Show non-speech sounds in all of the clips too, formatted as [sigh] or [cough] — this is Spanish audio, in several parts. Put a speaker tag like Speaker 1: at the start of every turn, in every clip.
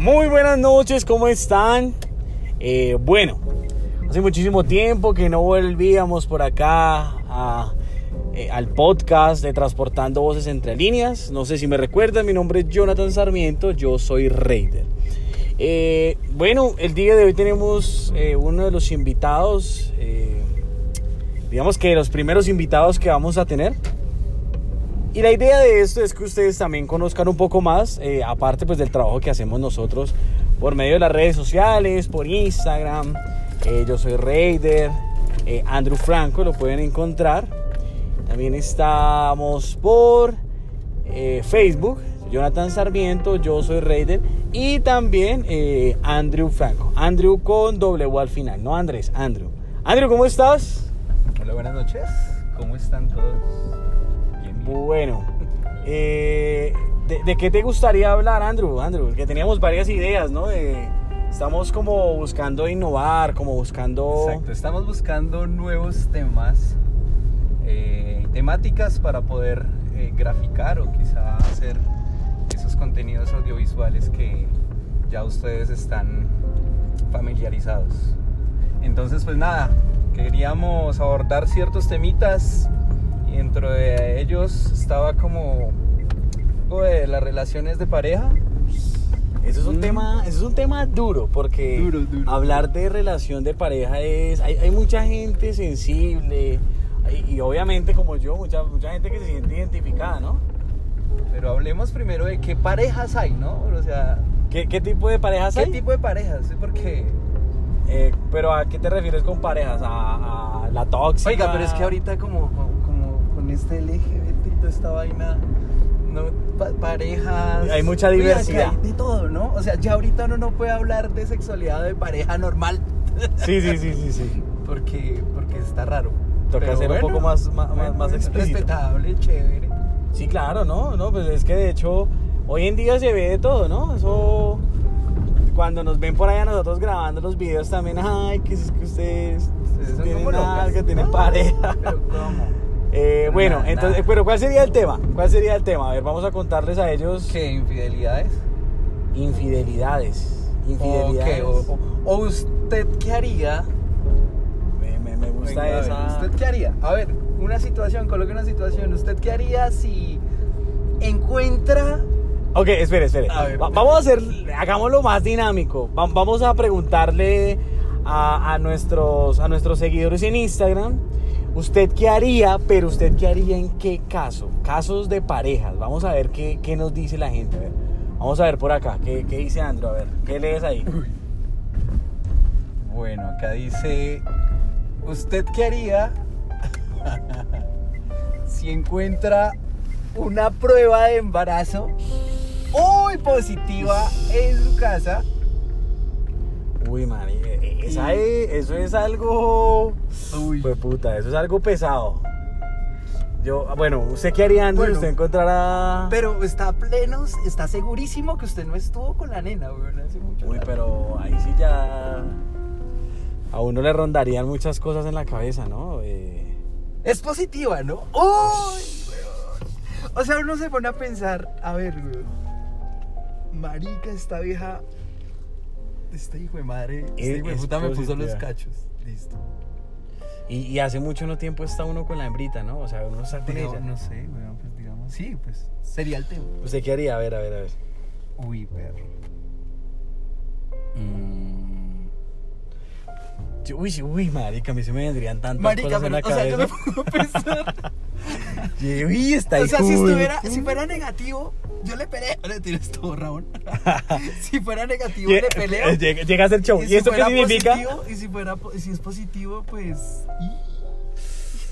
Speaker 1: Muy buenas noches, ¿cómo están? Eh, bueno, hace muchísimo tiempo que no volvíamos por acá eh, al podcast de Transportando Voces Entre Líneas. No sé si me recuerdan, mi nombre es Jonathan Sarmiento, yo soy Raider. Eh, bueno, el día de hoy tenemos eh, uno de los invitados, digamos que los primeros invitados que vamos a tener. Y la idea de esto es que ustedes también conozcan un poco más, eh, aparte pues del trabajo que hacemos nosotros por medio de las redes sociales, por Instagram. Eh, yo soy Raider, eh, Andrew Franco, lo pueden encontrar. También estamos por Facebook, Jonathan Sarmiento, yo soy Raider. Y también Andrew Franco, Andrew con W al final, no Andrés, Andrew. Andrew, ¿cómo estás?
Speaker 2: Hola, buenas noches. ¿Cómo están todos?
Speaker 1: Bueno, eh, ¿de, qué te gustaría hablar, Andrew? Andrew, que teníamos varias ideas, ¿no? Estamos como buscando innovar, como buscando...
Speaker 2: Exacto, estamos buscando nuevos temas, eh, temáticas para poder eh, graficar o quizá hacer esos contenidos audiovisuales que ya ustedes están familiarizados. Entonces, pues nada, queríamos abordar ciertos temitas y dentro de ellos estaba como algo de las relaciones de pareja.
Speaker 1: Eso es un
Speaker 2: Mm.
Speaker 1: tema, eso es un tema duro, porque
Speaker 2: Duro, duro.
Speaker 1: hablar de relación de pareja es, hay, hay mucha gente sensible y, y obviamente como yo, mucha, mucha gente que se siente identificada, ¿no?
Speaker 2: Pero hablemos primero de qué parejas hay, ¿no? O sea,
Speaker 1: ¿Qué, qué tipo de parejas
Speaker 2: ¿qué
Speaker 1: hay?
Speaker 2: tipo de parejas? Sí, Porque,
Speaker 1: Eh, pero ¿a qué te refieres con parejas? ¿A, a la tóxica?
Speaker 2: oiga, pero es que ahorita como con este LGBT y toda esta vaina, no, Pa- parejas...
Speaker 1: Hay mucha diversidad.
Speaker 2: hay de todo, ¿no? O sea, ya ahorita uno no puede hablar de sexualidad de pareja normal, [laughs]
Speaker 1: Sí, sí, sí, sí, sí.
Speaker 2: porque, porque está raro.
Speaker 1: Toca ser un poco más- más-
Speaker 2: bueno,
Speaker 1: más explícito.
Speaker 2: Respetable, chévere.
Speaker 1: Sí, claro, ¿no? No, pues es que de hecho hoy en día se ve de todo, ¿no? Eso cuando nos ven por allá nosotros grabando los videos también, ay, que es que ustedes,
Speaker 2: Ustedes
Speaker 1: tienen algo, tienen
Speaker 2: No,
Speaker 1: pareja.
Speaker 2: Pero ¿cómo?
Speaker 1: Eh, bueno, entonces, pero ¿cuál sería el tema? ¿Cuál sería el tema? A ver, vamos a contarles a ellos
Speaker 2: ¿Qué? ¿Infidelidades?
Speaker 1: infidelidades. Infidelidades.
Speaker 2: O, o- o usted qué haría?
Speaker 1: Me, me- me gusta
Speaker 2: Venga,
Speaker 1: esa.
Speaker 2: ¿Usted qué haría? A ver, una situación, coloque una situación. ¿Usted qué haría si encuentra...
Speaker 1: Ok, espere, espere.
Speaker 2: A ver.
Speaker 1: Va- vamos a hacer, hagámoslo más dinámico. Va- vamos a preguntarle a, a nuestros, a nuestros seguidores en Instagram, ¿usted qué haría? Pero ¿usted qué haría en qué caso? Casos de parejas. Vamos a ver qué, qué nos dice la gente. A ver. Vamos a ver por acá. ¿Qué, qué dice Andrew? A ver, ¿qué lees ahí?
Speaker 2: Bueno, acá dice... ¿Usted qué haría [laughs] si encuentra una prueba de embarazo muy positiva en su casa?
Speaker 1: Uy, eh, esa es- eso es algo...
Speaker 2: Uy.
Speaker 1: Pues puta, eso es algo pesado. Yo, bueno, ¿usted qué haría?
Speaker 2: Bueno.
Speaker 1: ¿Usted encontrará...?
Speaker 2: Pero está pleno, está segurísimo que usted no estuvo con la nena, güey, hace mucho
Speaker 1: Uy,
Speaker 2: rato.
Speaker 1: pero ahí sí ya. A uno le rondarían muchas cosas en la cabeza, ¿no? Eh,
Speaker 2: Es positiva, ¿no? ¡Uy! O sea, uno se pone a pensar, a ver, weón. Marica, esta vieja. Este hijo de madre. Este
Speaker 1: Es-
Speaker 2: hijo de puta me puso los cachos. Listo.
Speaker 1: y, y hace mucho no tiempo está uno con la hembrita, ¿no? O sea, uno está con ella.
Speaker 2: no sé, weón, pues digamos. Sí, pues sería el tema.
Speaker 1: ¿Usted qué haría? A ver, a ver, a ver.
Speaker 2: Uy, perro.
Speaker 1: Mm. Yo- Uy, uy, marica, a mí se me vendrían tantas
Speaker 2: Marica,
Speaker 1: cosas en
Speaker 2: pero,
Speaker 1: la
Speaker 2: o sea, yo me
Speaker 1: cabeza.
Speaker 2: a pensar. [laughs]
Speaker 1: Uy, está
Speaker 2: o sea, si estuviera, si fuera negativo, yo le peleo. Le tires todo, Raúl. [laughs] si fuera negativo, le peleo.
Speaker 1: eh, Llega, llega a ser show. ¿Y,
Speaker 2: si
Speaker 1: esto qué significa?
Speaker 2: positivo, y si fuera si es positivo, pues.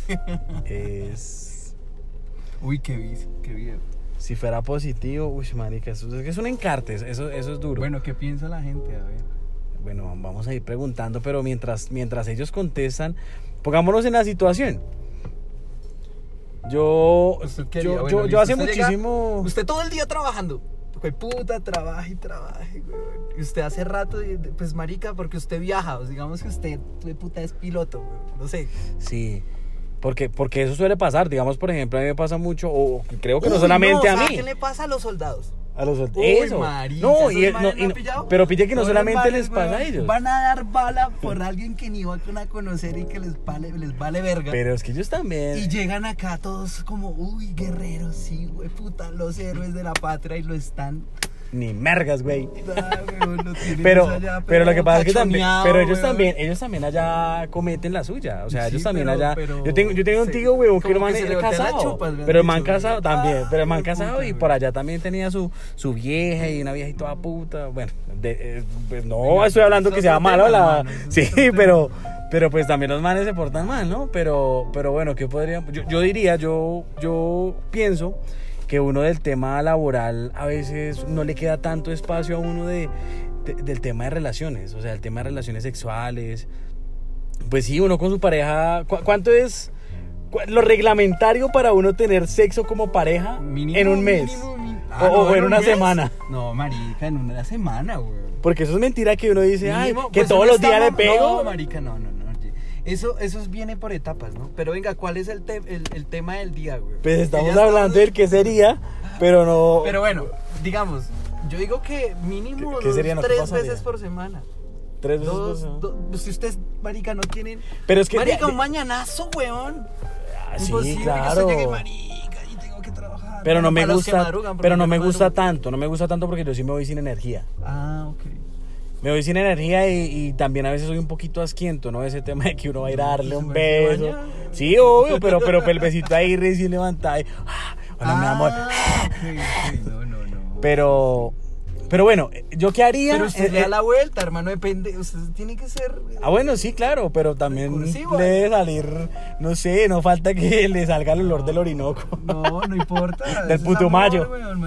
Speaker 2: [laughs]
Speaker 1: Es.
Speaker 2: Uy, qué vi, qué video.
Speaker 1: Si fuera positivo, uy, marica, eso es que es un encarte, eso, eso es duro.
Speaker 2: Bueno, ¿qué piensa la gente? A ver.
Speaker 1: Bueno, vamos a ir preguntando, pero mientras, mientras ellos contestan, pongámonos en la situación. Yo, yo,
Speaker 2: Bueno,
Speaker 1: yo, hace
Speaker 2: usted llega-
Speaker 1: muchísimo.
Speaker 2: Usted todo el día trabajando. Fue puta, trabaje y trabaje, güey. Usted hace rato, pues marica, porque usted viaja. digamos que usted, fue puta, es piloto, güey. No sé.
Speaker 1: Sí. Porque, porque eso suele pasar, digamos, por ejemplo, a mí me pasa mucho, o creo que no solamente
Speaker 2: no,
Speaker 1: a
Speaker 2: ¿sabe
Speaker 1: mí.
Speaker 2: ¿Qué le pasa a los soldados?
Speaker 1: A los Eso.
Speaker 2: marica,
Speaker 1: no, y, no, y pero pille que no solamente les pasa a ellos.
Speaker 2: Van a dar bala por alguien que ni van a conocer y que les vale, les vale verga.
Speaker 1: Pero es que ellos también.
Speaker 2: Y llegan acá todos como, uy, guerreros, sí, güey, puta, los héroes de la patria y lo están.
Speaker 1: Ni mergas, güey. [laughs] Pero,
Speaker 2: allá,
Speaker 1: pero lo que pasa es que también, pero ellos también, ellos también allá cometen la suya, o sea,
Speaker 2: Sí,
Speaker 1: ellos también
Speaker 2: pero-
Speaker 1: allá.
Speaker 2: pero
Speaker 1: yo tengo, yo tengo un tío, weón, que man
Speaker 2: que se
Speaker 1: era casado,
Speaker 2: chupas, me han
Speaker 1: pero el man
Speaker 2: dicho,
Speaker 1: casado
Speaker 2: güey.
Speaker 1: también, pero el man
Speaker 2: Ah,
Speaker 1: casado
Speaker 2: puta,
Speaker 1: y
Speaker 2: güey.
Speaker 1: por allá también tenía su, su vieja y una vieja y toda puta, bueno, de- eh, pues no
Speaker 2: Venga,
Speaker 1: estoy hablando que sea malo, la, sí, pero, pero pues también los manes se portan mal, ¿no? Pero, pero bueno, ¿qué podríamos? Yo, yo diría, yo, yo pienso que uno del tema laboral a veces no le queda tanto espacio a uno de, de- del tema de relaciones, o sea, el tema de relaciones sexuales. Pues sí, uno con su pareja, ¿cu- ¿cuánto es cu- lo reglamentario para uno tener sexo como pareja
Speaker 2: Mínimo,
Speaker 1: en un mes?
Speaker 2: mínimo, Ah,
Speaker 1: o
Speaker 2: no,
Speaker 1: en una
Speaker 2: un
Speaker 1: semana.
Speaker 2: No, marica, en una semana, güey.
Speaker 1: Porque eso es mentira que uno dice, ay,
Speaker 2: Mínimo,
Speaker 1: que
Speaker 2: pues,
Speaker 1: todos los días
Speaker 2: está
Speaker 1: le pego.
Speaker 2: No, marica, no, no, no. Eso, eso viene por etapas, ¿no? Pero venga, ¿cuál es el, te- el, el tema del día, güey?
Speaker 1: Pues
Speaker 2: Que
Speaker 1: estamos hablando del que sería, pero no.
Speaker 2: Pero bueno, digamos, yo digo que mínimo
Speaker 1: ¿Qué- qué sería? No, ¿qué
Speaker 2: tres
Speaker 1: pasaría?
Speaker 2: veces por semana.
Speaker 1: tres veces
Speaker 2: Dos,
Speaker 1: por semana.
Speaker 2: pues, si ustedes, marica, no tienen...
Speaker 1: Pero es que.
Speaker 2: marica,
Speaker 1: de-
Speaker 2: un mañanazo, weón.
Speaker 1: Ah, sí,
Speaker 2: Imposible que
Speaker 1: claro.
Speaker 2: llegue, marica, y tengo que trabajar.
Speaker 1: Pero no
Speaker 2: Bueno,
Speaker 1: me
Speaker 2: que
Speaker 1: gusta, pero no me gusta tanto, no me gusta tanto porque yo sí me voy sin energía.
Speaker 2: Ah, ok.
Speaker 1: Me voy sin energía y, y también a veces soy un poquito asquiento, ¿no? Ese tema de que uno va a ir a darle un beso. Sí, obvio, pero, pero el besito ahí recién levantado. y, ah, Hola, mi amor.
Speaker 2: Ah, [laughs] ok, ok, no, no, no.
Speaker 1: Pero, pero bueno, ¿yo qué haría?
Speaker 2: Pero usted
Speaker 1: Eh,
Speaker 2: le da
Speaker 1: eh,
Speaker 2: la vuelta, hermano, depende. Usted tiene que ser.
Speaker 1: Ah, bueno, sí, claro, pero también le debe salir, no sé, no falta que [laughs] le salga el olor del Orinoco.
Speaker 2: No, no importa. [laughs]
Speaker 1: Del Putumayo.
Speaker 2: amor, weón,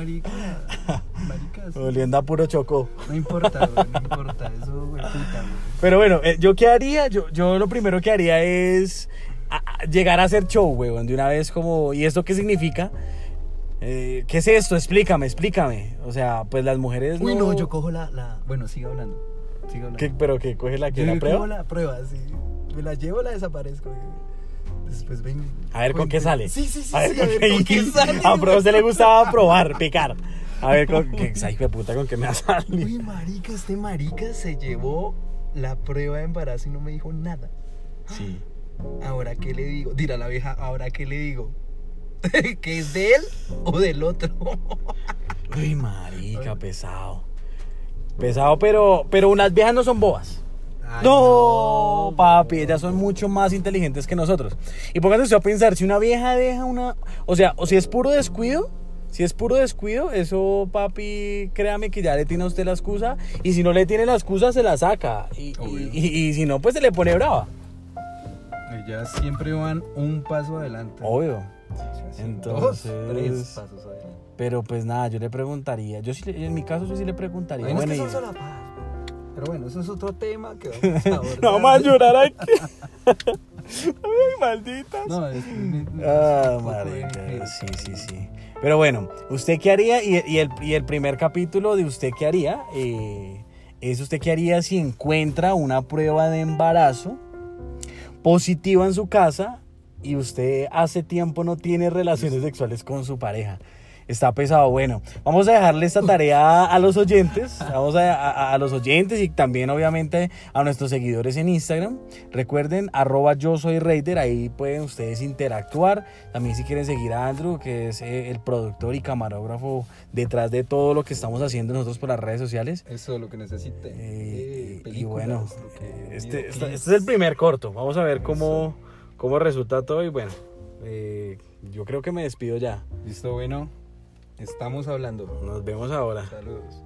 Speaker 2: marica. Marica, sí.
Speaker 1: Oliendo a puro chocó.
Speaker 2: No importa, güey, no importa. Eso, güey, puta, güey.
Speaker 1: Pero bueno, eh, ¿yo qué haría? Yo, yo lo primero que haría es a- a- llegar a hacer show, weón, de una vez como... ¿Y esto qué significa? Eh, ¿Qué es esto? Explícame, explícame. O sea, pues las mujeres
Speaker 2: Uy, no, yo cojo la. la... Bueno, siga hablando. Siga hablando.
Speaker 1: ¿Qué- ¿Pero que coge la que
Speaker 2: Yo
Speaker 1: la
Speaker 2: cojo
Speaker 1: prueba?
Speaker 2: la prueba, sí. Me la llevo, la desaparezco. Después ven.
Speaker 1: A ver con qué sale.
Speaker 2: Sí, sí, sí.
Speaker 1: A ver
Speaker 2: sí,
Speaker 1: con qué,
Speaker 2: con qué sale.
Speaker 1: A pero a usted le
Speaker 2: güey.
Speaker 1: gustaba probar, picar. A ver con qué. Ay, puta, con qué me va a salir.
Speaker 2: Uy, marica, este marica se llevó la prueba de embarazo y no me dijo nada.
Speaker 1: Sí.
Speaker 2: Ahora, ¿qué le digo? Dirá la vieja, ¿ahora qué le digo? [laughs] ¿Que es de él o del otro? [laughs]
Speaker 1: Uy, marica, pesado. Pesado, pero, pero unas viejas no son bobas.
Speaker 2: Ay,
Speaker 1: no, papi, ellas son mucho más inteligentes que nosotros. Y pónganse a pensar, si una vieja deja una... O sea, o si es puro descuido, si es puro descuido, eso, papi, créame que ya le tiene a usted la excusa. Y si no le tiene la excusa, se la saca. Y, y-
Speaker 2: Obvio.
Speaker 1: y- y si no, pues se le pone brava.
Speaker 2: Ellas siempre van un paso adelante.
Speaker 1: Obvio. Entonces-
Speaker 2: Dos, tres pasos adelante.
Speaker 1: Pero pues nada, yo le preguntaría. Yo sí, en mi caso, yo sí le preguntaría.
Speaker 2: Bueno, son. Pero bueno, eso es otro tema que vamos a [laughs] abordar.
Speaker 1: No vamos a llorar aquí. [laughs] Ay, malditas.
Speaker 2: No, es, es-
Speaker 1: Ah, marica, sí, sí, sí. Pero bueno, ¿usted qué haría? Y, y el, y el primer capítulo de ¿Usted qué haría? eh, es ¿Usted qué haría si encuentra una prueba de embarazo positiva en su casa y usted hace tiempo no tiene relaciones sexuales con su pareja? Está pesado. Bueno, vamos a dejarle esta tarea a los oyentes. [laughs] Vamos a, a- a los oyentes y también obviamente a nuestros seguidores en Instagram. Recuerden, arroba yo soy Raider, ahí pueden ustedes interactuar. También si quieren seguir a Andrew, que es eh, el productor y camarógrafo detrás de todo lo que estamos haciendo nosotros por las redes sociales.
Speaker 3: Eso es lo que necesite.
Speaker 1: Eh,
Speaker 3: Eh,
Speaker 1: y bueno,
Speaker 3: que-
Speaker 1: eh, este, este- este es el primer corto. Vamos a ver cómo, cómo resulta todo y bueno, eh, yo creo que me despido ya.
Speaker 3: Listo, bueno. Estamos hablando.
Speaker 1: Nos vemos ahora.
Speaker 3: Saludos.